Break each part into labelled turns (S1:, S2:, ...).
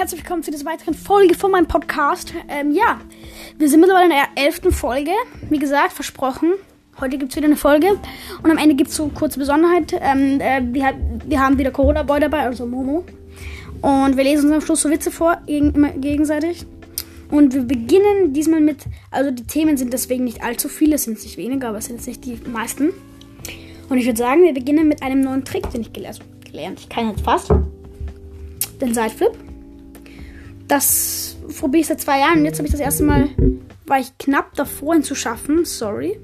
S1: herzlich willkommen zu dieser weiteren Folge von meinem Podcast. Ähm, ja, wir sind mittlerweile in der elften Folge. Wie gesagt, versprochen. Heute gibt es wieder eine Folge. Und am Ende gibt es so kurze Besonderheit. Ähm, äh, wir, wir, haben wieder Corona-Boy dabei, also Momo. Und wir lesen uns am Schluss so Witze vor, immer gegenseitig. Und wir beginnen diesmal mit, also die Themen sind deswegen nicht allzu viele, es sind nicht weniger, aber es sind jetzt nicht die meisten. Und ich würde sagen, wir beginnen mit einem neuen Trick, den ich gelernt habe. Ich kann jetzt fast den Sideflip. Das probiere ich seit zwei Jahren jetzt habe ich das erste Mal, war ich knapp davor, ihn zu schaffen. Sorry.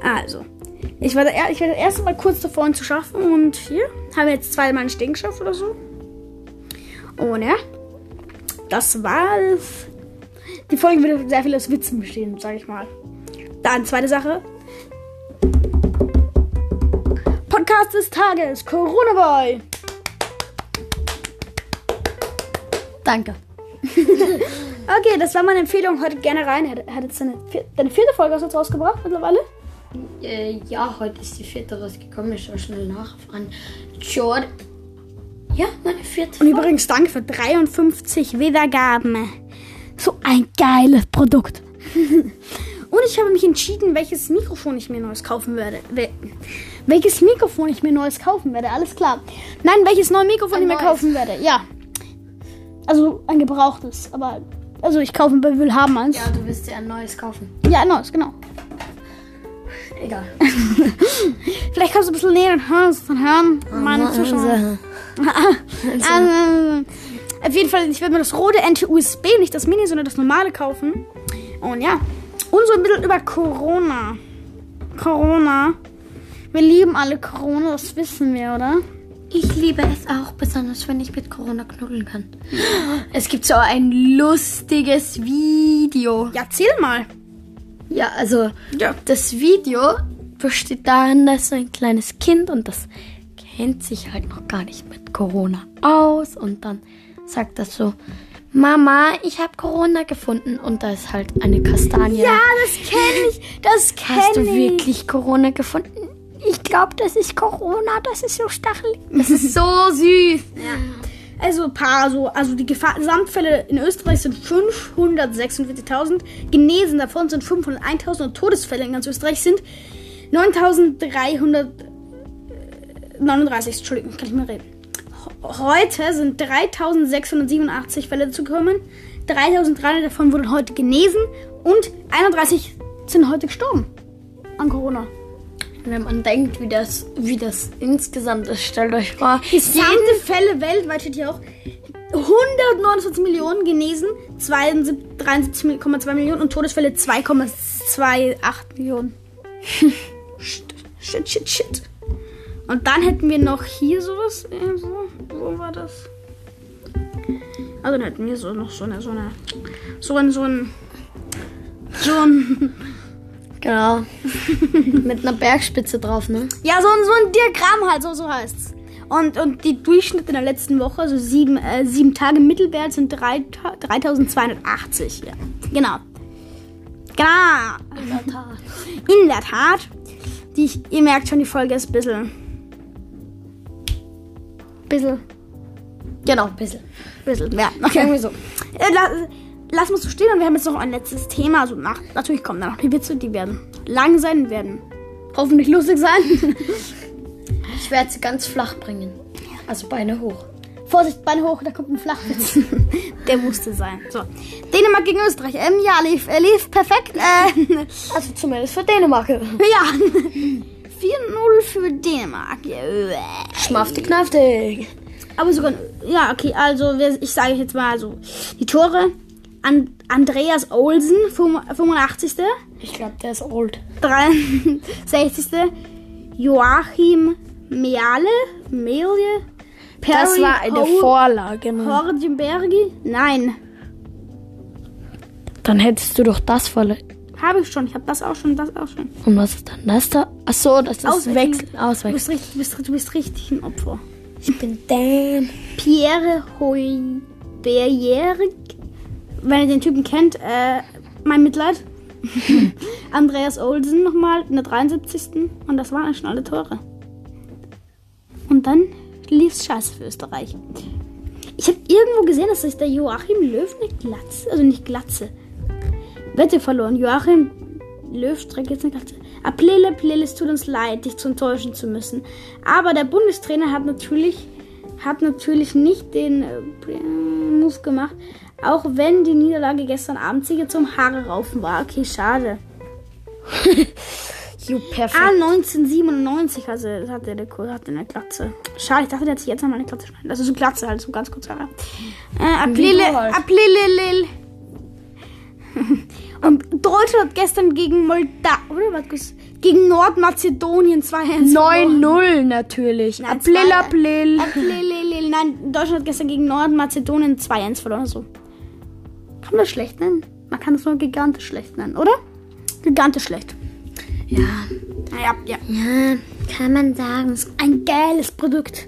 S1: Also, ich war, der, ich war das erste Mal kurz davor, ihn zu schaffen und hier haben wir jetzt zweimal einen Stehen geschafft oder so. Und ja, das war Die Folge wird sehr viel aus Witzen bestehen, sage ich mal. Dann, zweite Sache. Podcast des Tages, Corona Boy. Danke. okay, das war meine Empfehlung. Heute gerne rein. Er hat jetzt seine, deine vierte Folge jetzt rausgebracht mittlerweile?
S2: Äh, ja, heute ist die vierte rausgekommen. Ich schaue schnell nach an Short. Ja, meine vierte
S1: Folge. Und übrigens danke für 53 Wiedergaben. So ein geiles Produkt. Und ich habe mich entschieden, welches Mikrofon ich mir neues kaufen werde. Welches Mikrofon ich mir neues kaufen werde. Alles klar. Nein, welches neue Mikrofon ein ich mir kaufen werde. Ja. Also ein gebrauchtes, aber also ich kaufe bei Will haben eins.
S2: Ja, du wirst dir ein neues kaufen.
S1: Ja, ein neues, genau.
S2: Egal.
S1: Vielleicht kannst du ein bisschen näher und hörst dann hören meine Zuschauer. also, auf jeden Fall, ich werde mir das rote NT-USB, nicht das Mini, sondern das normale kaufen. Und ja, und so ein bisschen über Corona. Corona. Wir lieben alle Corona, das wissen wir, oder?
S2: Ich liebe es auch, besonders wenn ich mit Corona knuddeln kann. Es gibt so ein lustiges Video.
S1: Ja, erzähl mal.
S2: Ja, also ja. das Video besteht darin, dass so ein kleines Kind und das kennt sich halt noch gar nicht mit Corona aus und dann sagt das so, Mama, ich habe Corona gefunden und da ist halt eine Kastanie.
S1: Ja, das kenne ich. Das kenne ich.
S2: Hast du wirklich Corona gefunden? Ich glaube, das ist Corona, das ist so stachelig. Das ist so süß.
S1: Ja. Also ein paar so, also die Gesamtfälle in Österreich sind 546.000, genesen davon sind 501.000 und Todesfälle in ganz Österreich sind 9.339. Entschuldigung, kann ich mehr reden. Heute sind 3.687 Fälle dazugekommen. 3.300 davon wurden heute genesen und 31 sind heute gestorben an Corona.
S2: Wenn man denkt, wie das, wie das insgesamt ist, stellt euch vor.
S1: Gesamte Fälle weltweit steht hier auch. 129 Millionen genesen, 73,2 Millionen und Todesfälle 2,28 Millionen. shit, shit, shit, shit. Und dann hätten wir noch hier sowas. Äh, so, wo war das? Also dann hätten wir so noch so eine, so eine, so ein, so ein, so ein
S2: Genau. Mit einer Bergspitze drauf, ne?
S1: Ja, so, so ein Diagramm halt, so, so heißt's. Und, und die Durchschnitte in der letzten Woche, also sieben, äh, sieben Tage Mittelwert, sind 3, 3280. Ja, genau. Genau.
S2: In der Tat.
S1: In der Tat. Die, ihr merkt schon, die Folge ist ein bisschen. Bisschen.
S2: Genau, ein bisschen.
S1: Bisschen, ja. Okay. Irgendwie so. Lassen wir es so stehen und wir haben jetzt noch ein letztes Thema. Also nach, natürlich kommen da noch die Witze, die werden lang sein, werden hoffentlich lustig sein.
S2: ich werde sie ganz flach bringen. Also Beine hoch.
S1: Vorsicht, Beine hoch, da kommt ein Flachwitz. Der musste sein. So. Dänemark gegen Österreich. Ähm, ja, lief, äh, lief perfekt. Äh,
S2: also zumindest für Dänemark. Ja.
S1: 4-0 für Dänemark.
S2: Schmaftig, knaftig.
S1: Aber sogar, ja, okay, also ich sage jetzt mal so, die Tore And Andreas Olsen, 85.
S2: Ich glaube, der ist old.
S1: 63. Joachim Meale, Meale,
S2: Perry Das war eine Ho Vorlage.
S1: Ne? Horgenbergi? Nein.
S2: Dann hättest du doch das vorlegt.
S1: Habe ich schon. Ich habe das auch schon, das auch schon.
S2: Und was ist dann das da? Achso, das ist
S1: Auswechseln.
S2: Wechsel. Auswechseln.
S1: Du bist, richtig, du, bist, richtig ein Opfer.
S2: Ich bin Dan.
S1: Pierre Hoiberg wenn ihr den Typen kennt, äh, mein Mitleid. Andreas Olsen nochmal in der 73. Und das waren schon alle Tore. Und dann lief es scheiße für Österreich. Ich habe irgendwo gesehen, dass sich der Joachim Löw eine Glatze, also nicht Glatze, Wette verloren. Joachim Löw trägt jetzt eine Glatze. Aplele, Aplele, es tut uns leid, dich zu enttäuschen zu müssen. Aber der Bundestrainer hat natürlich, hat natürlich nicht den äh, Move gemacht, auch wenn die Niederlage gestern Abend Sieger zum Haare raufen war. Okay, schade.
S2: You perfekt.
S1: Ah, 1997 also, hatte der Kurs hatte eine Glatze. Schade, ich dachte, der hat sich jetzt nochmal eine Glatze schneiden. Also so Glatze halt, so ganz kurz Haare. Äh, Aplele. Aplele, Und Deutschland hat gestern gegen Molda oder was? Gegen Nordmazedonien 2-1 verloren.
S2: 9-0 natürlich.
S1: Zwei-
S2: April.
S1: Aplelelel. Nein, Deutschland hat gestern gegen Nordmazedonien 2-1 verloren. So. Kann man schlecht nennen? Man kann das nur gigantisch schlecht nennen, oder? Gigantisch schlecht.
S2: Ja.
S1: Naja, ja.
S2: ja, kann man sagen.
S1: Ein geiles Produkt.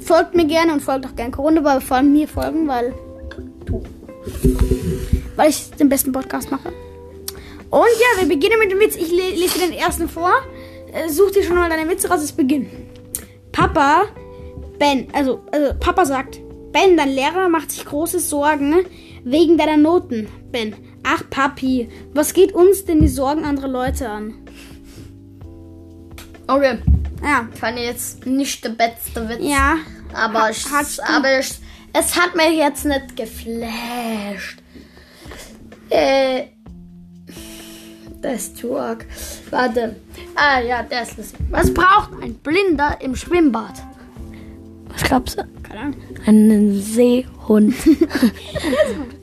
S1: Folgt mir gerne und folgt auch gerne Corona, aber vor allem mir folgen, weil du. Weil ich den besten Podcast mache. Und ja, wir beginnen mit dem Witz. Ich le lese den ersten vor. Äh, such dir schon mal deine Witze raus. Es beginnt. Papa, Ben, also, also Papa sagt, Ben, dein Lehrer macht sich große Sorgen wegen deiner Noten. Ben, ach Papi, was geht uns denn die Sorgen anderer Leute an?
S2: Okay.
S1: Ja,
S2: Fand ich jetzt nicht der beste Witz.
S1: ja,
S2: Aber,
S1: Ha-
S2: es,
S1: hast du-
S2: aber es, es hat mich jetzt nicht geflasht. Äh, das ist zu arg. Warte. Ah ja, der ist lustig. Was braucht ein Blinder im Schwimmbad? Was glaubst du?
S1: keine Ahnung.
S2: Einen Seehund.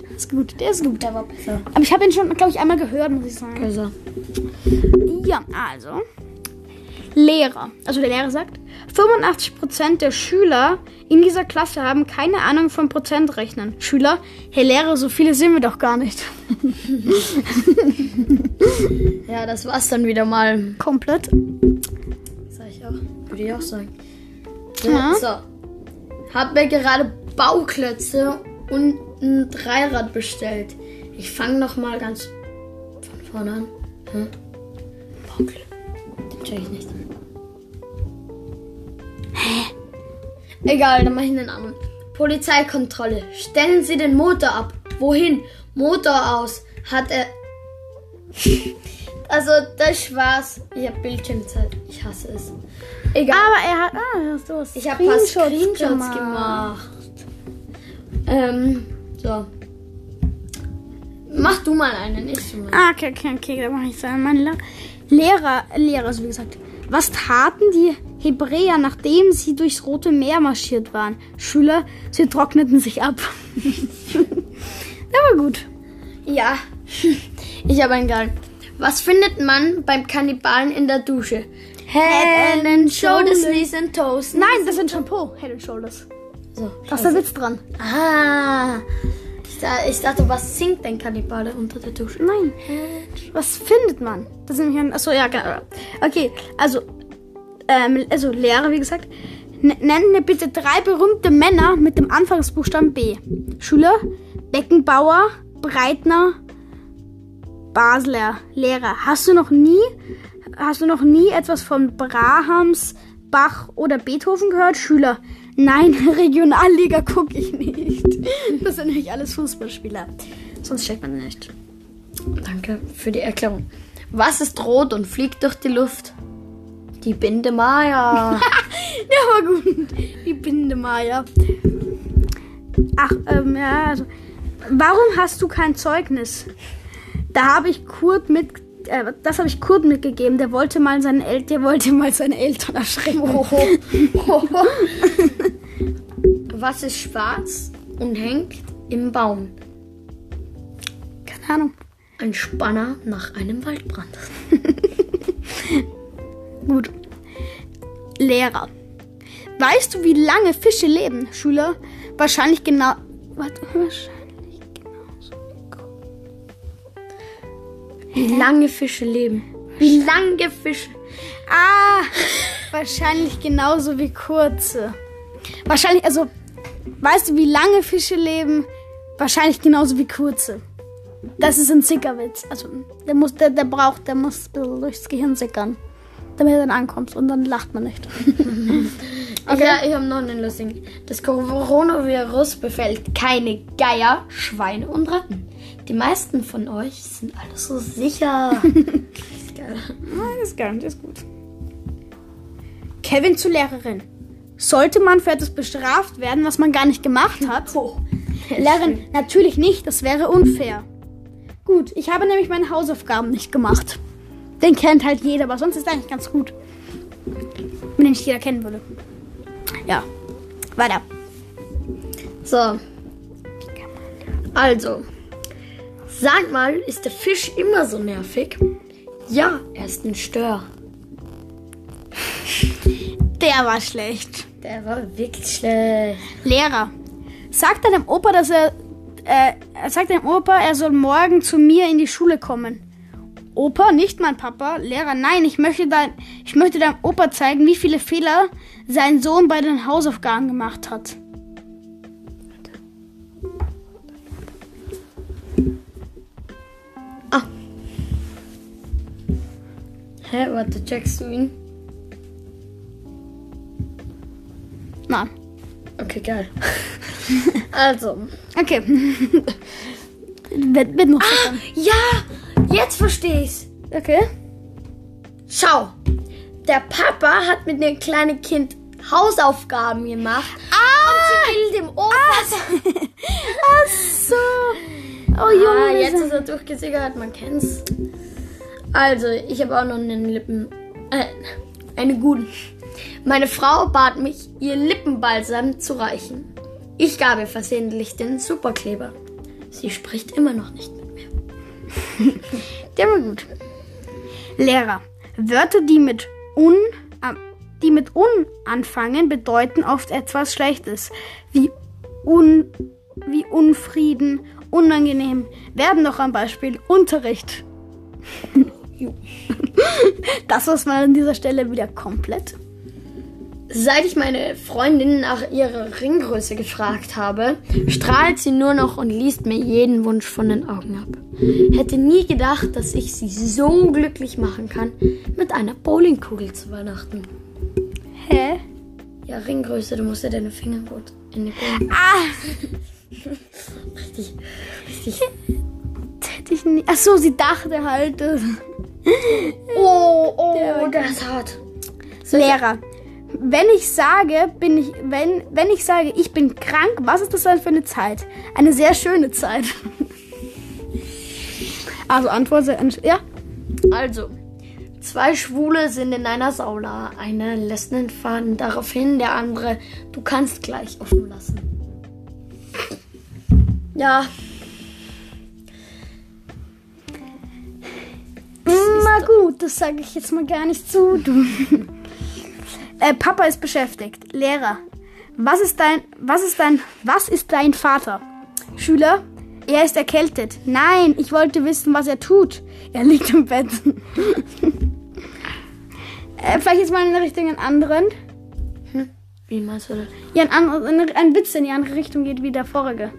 S1: Der ist gut, der ist gut.
S2: der war besser.
S1: Aber ich habe ihn schon, glaube ich, einmal gehört, muss ich sagen.
S2: besser.
S1: Ja, also. Lehrer. Also der Lehrer sagt, 85% der Schüler in dieser Klasse haben keine Ahnung vom Prozentrechnen. Schüler, Herr Lehrer, so viele sind wir doch gar nicht.
S2: Ja, das war's dann wieder mal.
S1: Komplett.
S2: Sag ich auch. Würde ich auch sagen.
S1: Ja.
S2: So. Hab mir gerade Bauklötze und ein Dreirad bestellt. Ich fange noch mal ganz von vorne an. Hm? Bauklötze. Den check ich nicht. Hä? Egal, dann mach ich einen anderen. Polizeikontrolle. Stellen Sie den Motor ab. Wohin? Motor aus. Hat er. Also, das war's. Ich hab Bildschirmzeit. Ich hasse es. Egal.
S1: Aber er hat. Ah, was
S2: Ich habe paar Screenshots gemacht. Ähm, so. Mach du mal einen, ich mal.
S1: Ah, okay, okay, okay, da mache ich dann. Mein Le Lehrer, Lehrer, also wie gesagt. Was taten die Hebräer, nachdem sie durchs Rote Meer marschiert waren? Schüler, sie trockneten sich ab. War gut.
S2: Ja, ich habe einen geil. Was findet man beim Kannibalen in der Dusche? Head and Shoulders, Knees and Toes.
S1: Nein, das sind Shampoo. Head and Shoulders.
S2: So,
S1: Da ist der Witz dran.
S2: Ah. Ich, da, ich dachte, was singt ein Kannibale unter der Dusche?
S1: Nein. Was findet man? Das ist nämlich ein. Achso, ja, genau. Okay, also. Ähm, also, Lehrer, wie gesagt. Nenn mir bitte drei berühmte Männer mit dem Anfangsbuchstaben B. Schüler, Beckenbauer, Breitner, Basler. Lehrer, hast du noch nie, hast du noch nie etwas von Brahms, Bach oder Beethoven gehört? Schüler, nein, Regionalliga gucke ich nicht. Das sind nämlich alles Fußballspieler. Sonst checkt man nicht.
S2: Danke für die Erklärung. Was ist rot und fliegt durch die Luft? Die Binde Maya.
S1: Ja, war gut. Die Binde Maya. Ach, ähm, ja, also. Warum hast du kein Zeugnis? Da habe ich Kurt mit. Äh, das habe ich Kurt mitgegeben. Der wollte mal seinen El der wollte mal seine Eltern erschrecken.
S2: Was ist schwarz und hängt im Baum?
S1: Keine Ahnung.
S2: Ein Spanner nach einem Waldbrand.
S1: Gut. Lehrer. Weißt du, wie lange Fische leben, Schüler? Wahrscheinlich genau. Warte, wahrscheinlich
S2: Wie lange Fische leben. Wie lange Fische.
S1: Ah, wahrscheinlich genauso wie kurze. Wahrscheinlich, also, weißt du, wie lange Fische leben? Wahrscheinlich genauso wie kurze. Das ist ein Sickerwitz. Also, der muss, der, der braucht, der muss ein bisschen durchs Gehirn sickern, damit er dann ankommt und dann lacht man nicht.
S2: Okay. Ja, ich habe noch einen lustigen. Das Coronavirus befällt keine Geier, Schweine und Ratten. Die meisten von euch sind alle so sicher.
S1: ist geil. Das ist geil, das ist gut. Kevin zur Lehrerin. Sollte man für etwas bestraft werden, was man gar nicht gemacht hat? Oh, Lehrerin, natürlich nicht, das wäre unfair. Gut, ich habe nämlich meine Hausaufgaben nicht gemacht. Den kennt halt jeder, aber sonst ist eigentlich ganz gut. Wenn den nicht jeder kennen würde. Ja, weiter.
S2: So. Also, sag mal, ist der Fisch immer so nervig? Ja, er ist ein Stör.
S1: Der war schlecht.
S2: Der war wirklich schlecht.
S1: Lehrer, sagt deinem Opa, dass er äh, sagt deinem Opa, er soll morgen zu mir in die Schule kommen. Opa, nicht mein Papa. Lehrer, nein, ich möchte, dein, ich möchte deinem Opa zeigen, wie viele Fehler sein Sohn bei den Hausaufgaben gemacht hat.
S2: Hä, warte, checkst du ihn?
S1: Nein.
S2: Okay, geil. also.
S1: Okay. wird, wird noch
S2: ah, ja, jetzt verstehe ich's.
S1: Okay.
S2: Schau, der Papa hat mit dem kleinen Kind Hausaufgaben gemacht.
S1: Ah!
S2: Und sie will dem Opa.
S1: Ah, Ach so. Oh Junge.
S2: Ah, jetzt ist er durchgesickert, man kennt's. Also, ich habe auch noch einen Lippen. Äh, einen guten. Meine Frau bat mich, ihr Lippenbalsam zu reichen. Ich gab ihr versehentlich den Superkleber. Sie spricht immer noch nicht mit mir.
S1: Der war gut. Lehrer. Wörter, die mit un, äh, die mit un anfangen, bedeuten oft etwas Schlechtes. Wie un, wie Unfrieden, unangenehm. Werden noch ein Beispiel. Unterricht. das was man an dieser Stelle wieder komplett.
S2: Seit ich meine Freundin nach ihrer Ringgröße gefragt habe, strahlt sie nur noch und liest mir jeden Wunsch von den Augen ab. Hätte nie gedacht, dass ich sie so glücklich machen kann, mit einer Bowlingkugel zu übernachten.
S1: Hä?
S2: Ja, Ringgröße, du musst ja deine Finger gut in die Bowling.
S1: Ah!
S2: richtig, richtig.
S1: Hätte ich nie. Ach so, sie dachte halt.
S2: Oh, oh, das ist hart.
S1: Lehrer. Wenn ich sage, bin ich, wenn, wenn ich sage, ich bin krank, was ist das dann für eine Zeit? Eine sehr schöne Zeit. Also Antwort, ja.
S2: Also, zwei Schwule sind in einer Sauna. Einer lässt einen Faden daraufhin, der andere, du kannst gleich offen lassen. Ja.
S1: Na gut, das sage ich jetzt mal gar nicht zu. Du. äh, Papa ist beschäftigt. Lehrer. Was ist dein, was ist dein, was ist dein Vater? Schüler. Er ist erkältet. Nein, ich wollte wissen, was er tut. Er liegt im Bett. äh, vielleicht jetzt mal in Richtung einen anderen.
S2: Wie meinst du das?
S1: Ja, ein, ein, ein Witz in die andere Richtung geht wie der vorige.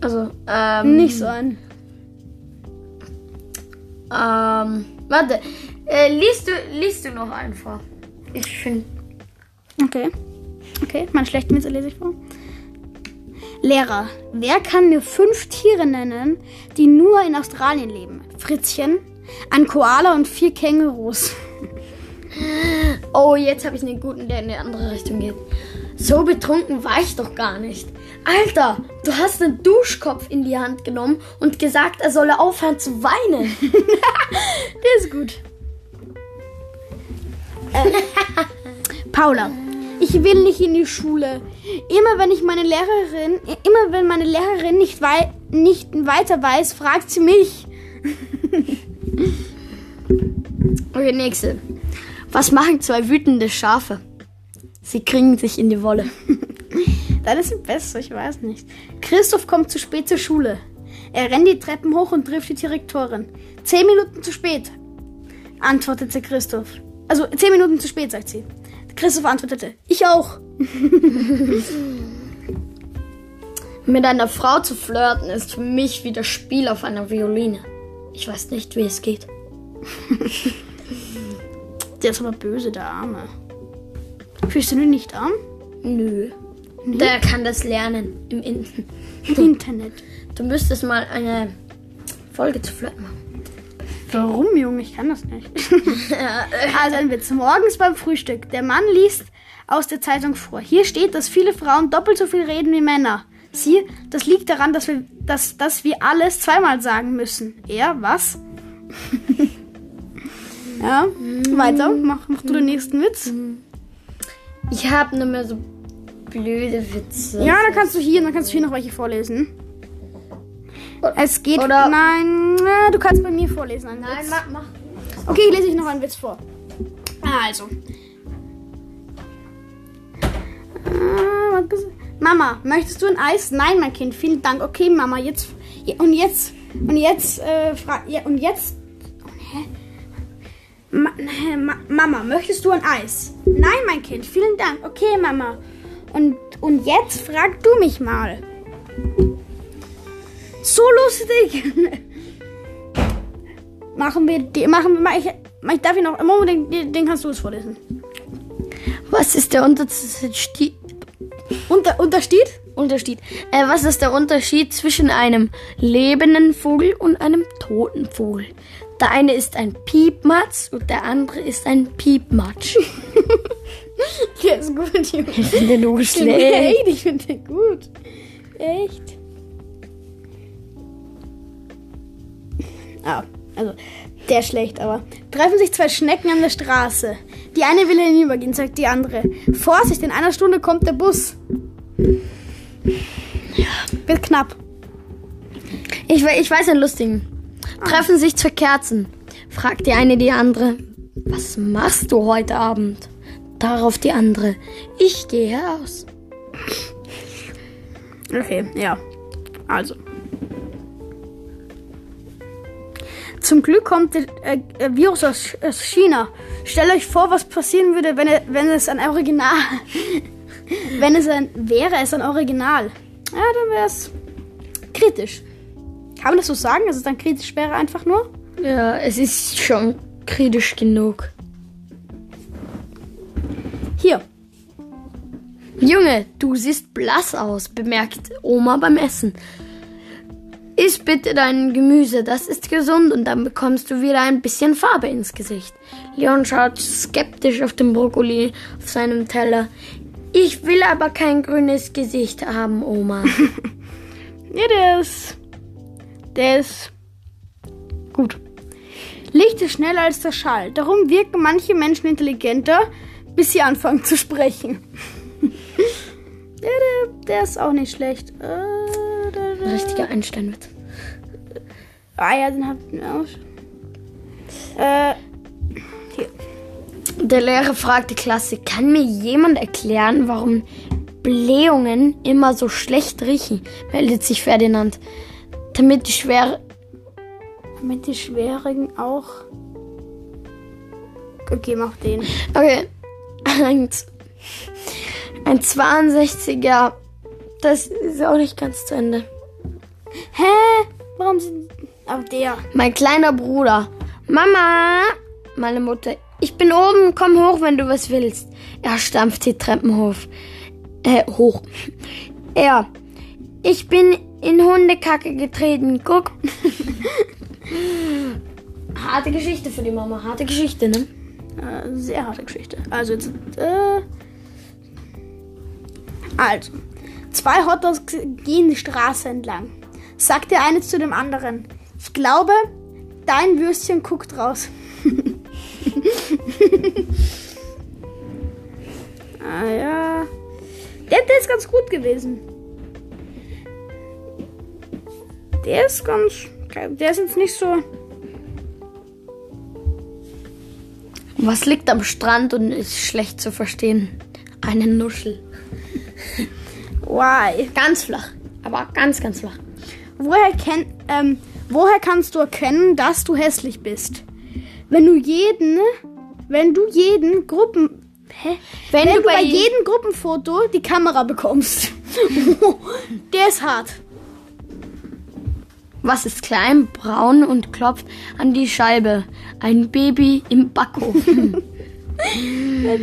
S2: Also, ähm.
S1: Nicht so ein.
S2: Ähm. Warte. Äh, liest du, liest du noch einfach? Ich finde.
S1: Okay. Okay, meinen schlechten Witz lese ich vor. Lehrer, wer kann mir fünf Tiere nennen, die nur in Australien leben? Fritzchen, ein Koala und vier Kängurus.
S2: Oh, jetzt habe ich einen guten, der in die andere Richtung geht. So betrunken war ich doch gar nicht. Alter, du hast einen Duschkopf in die Hand genommen und gesagt, er solle aufhören zu weinen.
S1: Der ist gut. Äh, Paula, ich will nicht in die Schule. Immer wenn ich meine Lehrerin, immer wenn meine Lehrerin nicht, wei nicht weiter weiß, fragt sie mich.
S2: Okay, nächste. Was machen zwei wütende Schafe? Sie kriegen sich in die Wolle.
S1: Ist ein besser, ich weiß nicht. Christoph kommt zu spät zur Schule. Er rennt die Treppen hoch und trifft die Direktorin. Zehn Minuten zu spät, antwortete Christoph. Also zehn Minuten zu spät, sagt sie. Christoph antwortete, ich auch.
S2: Mit einer Frau zu flirten ist für mich wie das Spiel auf einer Violine. Ich weiß nicht, wie es geht.
S1: Der ist aber böse, der Arme. Fühlst du dich nicht arm?
S2: Nö. Der kann das lernen im Internet.
S1: Im Internet.
S2: Du müsstest mal eine Folge zu Flirt machen.
S1: Warum, Junge? Ich kann das nicht. also ein Witz. Morgens beim Frühstück. Der Mann liest aus der Zeitung vor. Hier steht, dass viele Frauen doppelt so viel reden wie Männer. Sie, das liegt daran, dass wir, dass, dass wir alles zweimal sagen müssen. Er, was? ja, weiter. Mach, mach du den nächsten Witz.
S2: Ich habe nur mehr so blöde Witze.
S1: Ja, dann kannst du hier, dann kannst du hier noch welche vorlesen. Es geht.
S2: Oder-
S1: nein, du kannst bei mir vorlesen. Einen
S2: Nein,
S1: Witz.
S2: mach, mach.
S1: Okay, lese ich noch einen Witz vor. Also. Ah, was ges- Mama, möchtest du ein Eis? Nein, mein Kind, vielen Dank. Okay, Mama, jetzt und jetzt und jetzt äh, ja, und jetzt hä, Ma Mama, möchtest du ein Eis? Nein, mein Kind, vielen Dank. Okay, Mama. Und und jetzt frag du mich mal. So lustig. Machen wir die, machen wir mal, ich, ich darf ihn noch, Moment, den, den kannst du es vorlesen.
S2: Was ist der Unterschied?
S1: Unter, untersteht?
S2: Unterschied. Äh, was ist der Unterschied zwischen einem lebenden Vogel und einem toten Vogel? Der eine ist ein Piepmatz und der andere ist ein Piepmatsch.
S1: Der ist gut, Junge.
S2: Ich finde nur
S1: Echt,
S2: schlecht.
S1: ich finde den gut. Echt. Ah, also, der ist schlecht, aber. Treffen sich zwei Schnecken an der Straße. Die eine will hinübergehen, sagt die andere. Vorsicht, in einer Stunde kommt der Bus. Wird knapp.
S2: Ich, ich weiß einen lustigen. Treffen sich zwei Kerzen. Fragt die eine die andere, was machst du heute Abend? Darauf die andere, ich gehe aus.
S1: Okay, ja. Also. Zum Glück kommt der äh, äh, Virus aus, aus China. Stellt euch vor, was passieren würde, wenn, wenn es ein Original. wenn es ein. Wäre es ein Original. Ja, dann wäre es kritisch. Kann man das so sagen, dass es dann kritisch wäre einfach nur?
S2: Ja, es ist schon kritisch genug.
S1: Hier.
S2: Junge, du siehst blass aus, bemerkt Oma beim Essen. Iss bitte dein Gemüse, das ist gesund und dann bekommst du wieder ein bisschen Farbe ins Gesicht. Leon schaut skeptisch auf den Brokkoli auf seinem Teller. Ich will aber kein grünes Gesicht haben, Oma.
S1: Der ist. Der ist. Gut. Licht ist schneller als der Schall. Darum wirken manche Menschen intelligenter, bis sie anfangen zu sprechen. ja, der, der ist auch nicht schlecht. Äh, da, da.
S2: Richtiger Einsteinwitz.
S1: Ah ja, den hab ich auch. Äh, hier.
S2: Der Lehrer fragt die Klasse, kann mir jemand erklären, warum Blähungen immer so schlecht riechen? Meldet sich Ferdinand. Damit die schwere...
S1: Mit die schwierigen auch. Okay, mach den.
S2: Okay. Ein, ein 62er. Das ist auch nicht ganz zu Ende.
S1: Hä? Warum sind. Auf der.
S2: Mein kleiner Bruder. Mama! Meine Mutter. Ich bin oben, komm hoch, wenn du was willst. Er stampft die Treppen hoch. Äh, hoch. Er. Ich bin in Hundekacke getreten. Guck. harte Geschichte für die Mama. Harte Geschichte, ne?
S1: Äh, sehr harte Geschichte. Also jetzt. Äh, also. Zwei Hotdogs gehen die Straße entlang. Sagt der eine zu dem anderen. Ich glaube, dein Würstchen guckt raus. ah ja. Der, der ist ganz gut gewesen. Der ist ganz. Der ist jetzt nicht so.
S2: Was liegt am Strand und ist schlecht zu verstehen? Eine Nuschel.
S1: Why?
S2: Ganz flach. Aber ganz, ganz flach.
S1: Woher, kenn, ähm, woher kannst du erkennen, dass du hässlich bist? Wenn du jeden, wenn du jeden Gruppen, hä?
S2: Wenn
S1: Wenn,
S2: du
S1: bei
S2: bei-
S1: jedem Gruppenfoto die Kamera bekommst. Der ist hart.
S2: Was ist klein, braun und klopft an die Scheibe? Ein Baby im Backofen.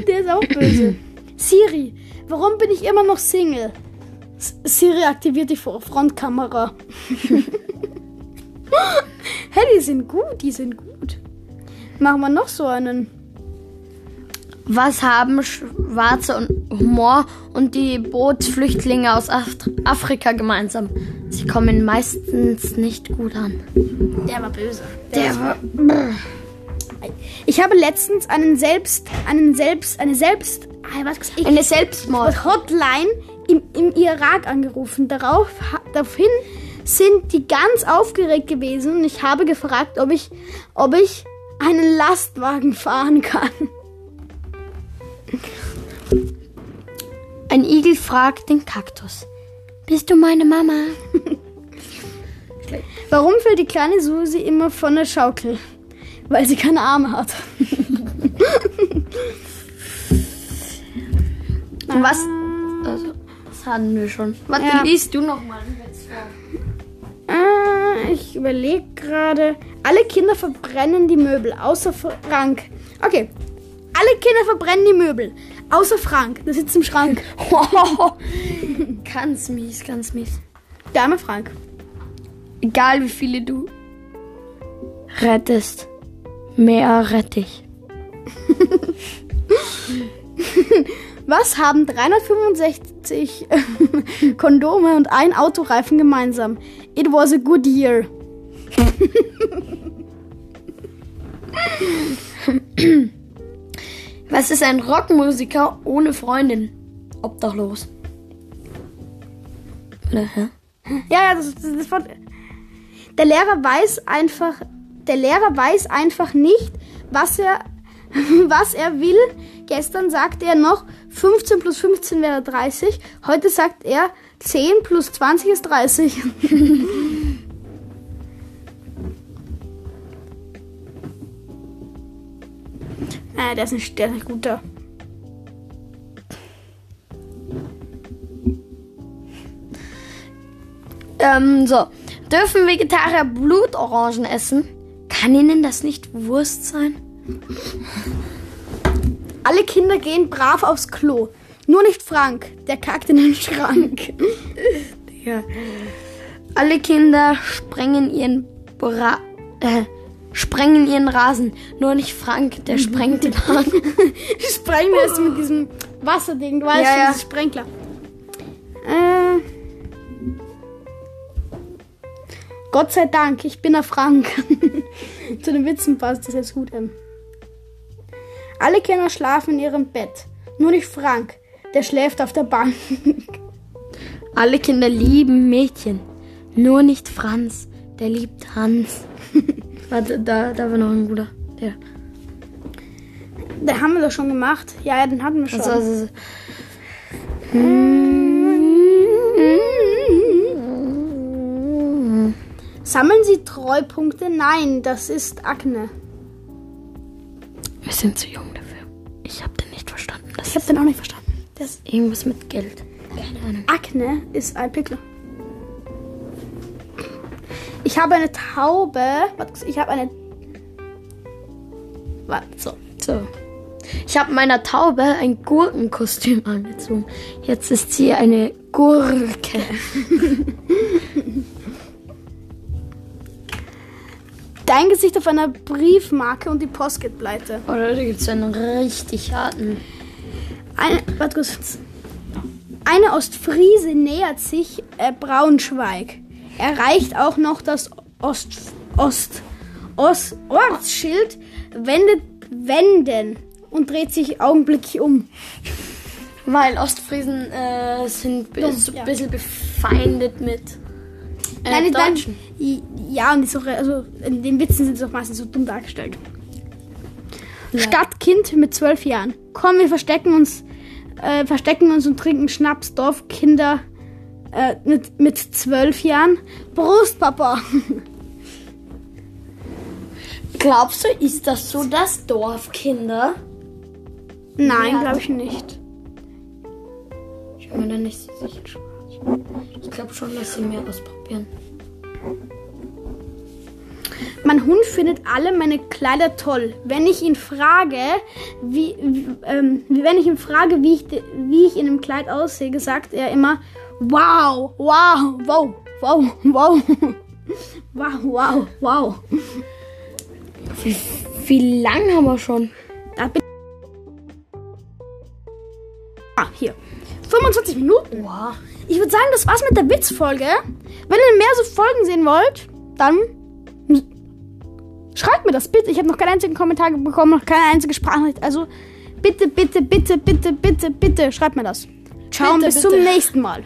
S1: Der ist auch böse. Siri, warum bin ich immer noch Single? Siri aktiviert die Frontkamera. hey, die sind gut, die sind gut. Machen wir noch so einen.
S2: Was haben Schwarze und Humor und die Bootsflüchtlinge aus Af Afrika gemeinsam? Sie kommen meistens nicht gut an.
S1: Der war böse.
S2: Der war.
S1: Ich habe letztens einen selbst, einen selbst, eine selbst, ah, ich,
S2: Eine Selbstmord.
S1: Hotline im, im Irak angerufen. Darauf, daraufhin sind die ganz aufgeregt gewesen und ich habe gefragt, ob ich, ob ich einen Lastwagen fahren kann.
S2: Ein Igel fragt den Kaktus. Bist du meine Mama?
S1: Warum fällt die kleine Susi immer von der Schaukel? Weil sie keine Arme hat.
S2: Was? Also, das hatten wir schon. Was
S1: Ja.
S2: liest du nochmal?
S1: Äh, ich überlege gerade. Alle Kinder verbrennen die Möbel, außer Frank. Okay. Alle Kinder verbrennen die Möbel, außer Frank. Der sitzt im Schrank.
S2: ganz mies, ganz mies.
S1: Der arme Frank.
S2: Egal wie viele du rettest, mehr rette ich.
S1: Was haben 365 Kondome und ein Autoreifen gemeinsam? It was a good year.
S2: Was ist ein Rockmusiker ohne Freundin? Obdachlos. Oder, hä?
S1: Ja, ja, das, das, das war, der Lehrer weiß einfach, der Lehrer weiß einfach nicht, was er, was er will. Gestern sagte er noch, 15 plus 15 wäre 30. Heute sagt er, 10 plus 20 ist 30. ah, der ist nicht, der ist nicht guter.
S2: Ähm, so. Dürfen Vegetarier Blutorangen essen? Kann ihnen das nicht Wurst sein?
S1: Alle Kinder gehen brav aufs Klo. Nur nicht Frank, der kackt in den Schrank.
S2: Ja. Alle Kinder sprengen ihren Bra äh, sprengen ihren Rasen. Nur nicht Frank, der sprengt den.
S1: Die sprengen das mit diesem Wasserding, du weißt
S2: Ja,
S1: schon,
S2: ja.
S1: Sprenkler. Äh, Gott sei Dank, ich bin der Frank. Zu den Witzen passt das jetzt gut. Ähm. Alle Kinder schlafen in ihrem Bett. Nur nicht Frank, der schläft auf der Bank.
S2: Alle Kinder lieben Mädchen. Nur nicht Franz, der liebt Hans. Warte, da, da war noch ein guter. Der.
S1: Den haben wir doch schon gemacht. Ja, den hatten wir schon.
S2: Also, also,
S1: Sammeln Sie Treupunkte? Nein, das ist Akne.
S2: wir sind zu jung dafür. Ich habe den nicht verstanden. Das
S1: Ich habe den auch nicht verstanden. Das
S2: ist irgendwas mit Geld. Keine Ahnung.
S1: Akne ist ein Pickel. Ich habe eine Taube. Ich habe eine. Warte, so.
S2: So. Ich habe meiner Taube ein Gurkenkostüm angezogen. Jetzt ist sie eine Gurke.
S1: Dein Gesicht auf einer Briefmarke und die Post geht pleite.
S2: Oder da gibt es einen richtig harten.
S1: Eine, warte kurz. Eine Ostfriese nähert sich äh, Braunschweig. Erreicht auch noch das Ost, Ost, Ost, Ortsschild, wendet Wenden und dreht sich augenblicklich um.
S2: Weil Ostfriesen äh, sind
S1: Dumm,
S2: so ein
S1: ja.
S2: bisschen befeindet mit äh,
S1: Nein,
S2: Deutschen.
S1: Dann, ja, und die so, also in den Witzen sind sie auch meistens so dumm dargestellt. Stadtkind mit zwölf Jahren. Komm, wir verstecken uns, äh, verstecken uns und trinken Schnaps. Dorfkinder äh, mit, mit zwölf Jahren. Prost, Papa.
S2: Glaubst du, ist das so, dass Dorfkinder?
S1: Nein,
S2: Ja.
S1: glaube ich nicht.
S2: Ich bin mir da nicht sicher. Ich glaube schon, dass sie mehr ausprobieren.
S1: Mein Hund findet alle meine Kleider toll. Wenn ich ihn frage, wie, ähm, wenn ich ihn frage, wie ich, wie ich in dem Kleid aussehe, sagt er immer, wow, wow, wow, wow, wow, wow, wow, wow.
S2: Wie, wie lang haben wir schon?
S1: Ah, hier. 25 Minuten.
S2: Wow.
S1: Ich würde sagen, das war's mit der Witzfolge. Wenn ihr mehr so Folgen sehen wollt, dann schreibt mir das bitte. Ich habe noch keinen einzigen Kommentar bekommen, noch keine einzige Sprachnachricht. Also bitte, bitte, bitte, bitte, bitte, bitte, schreibt mir das. Ciao
S2: Bitte,
S1: und bis
S2: bitte.
S1: zum nächsten Mal.